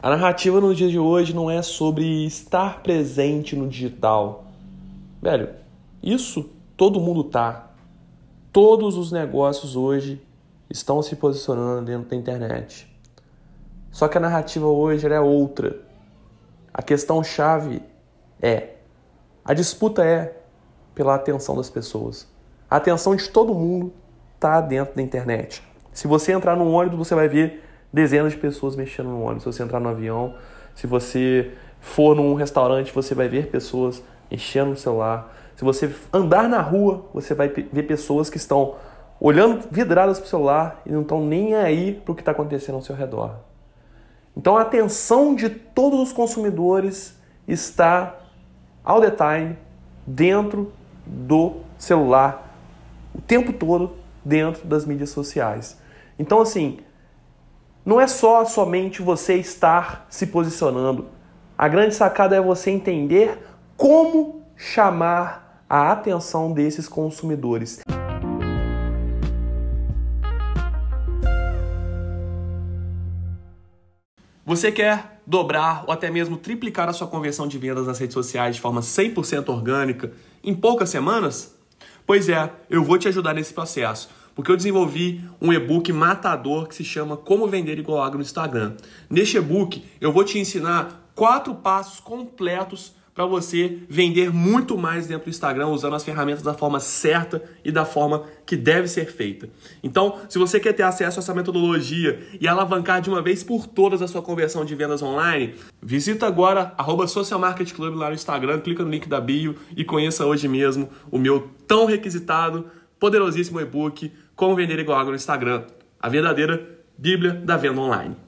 A narrativa no dia de hoje não é sobre estar presente no digital. Velho, isso todo mundo tá. Todos os negócios hoje estão se posicionando dentro da internet. Só que a narrativa hoje é outra. A questão chave é a disputa é pela atenção das pessoas. A atenção de todo mundo está dentro da internet. Se você entrar no ônibus, você vai ver dezenas de pessoas mexendo no ônibus. Se você entrar no avião, se você for num restaurante, você vai ver pessoas mexendo no celular. Se você andar na rua, você vai ver pessoas que estão olhando vidradas para o celular e não estão nem aí para o que está acontecendo ao seu redor. Então a atenção de todos os consumidores está all the time dentro do celular, o tempo todo dentro das mídias sociais. Então assim, não é só somente você estar se posicionando. A grande sacada é você entender como chamar a atenção desses consumidores. Você quer dobrar ou até mesmo triplicar a sua conversão de vendas nas redes sociais de forma 100% orgânica em poucas semanas? Pois é, eu vou te ajudar nesse processo porque eu desenvolvi um e-book matador que se chama Como Vender Igual Água no Instagram. Neste e-book, eu vou te ensinar quatro passos completos para você vender muito mais dentro do Instagram usando as ferramentas da forma certa e da forma que deve ser feita. Então, se você quer ter acesso a essa metodologia e alavancar de uma vez por todas a sua conversão de vendas online, visita agora arroba Social Market Club lá no Instagram, clica no link da bio e conheça hoje mesmo o meu tão requisitado, poderosíssimo e-book como vender igual água no Instagram. A verdadeira Bíblia da venda online.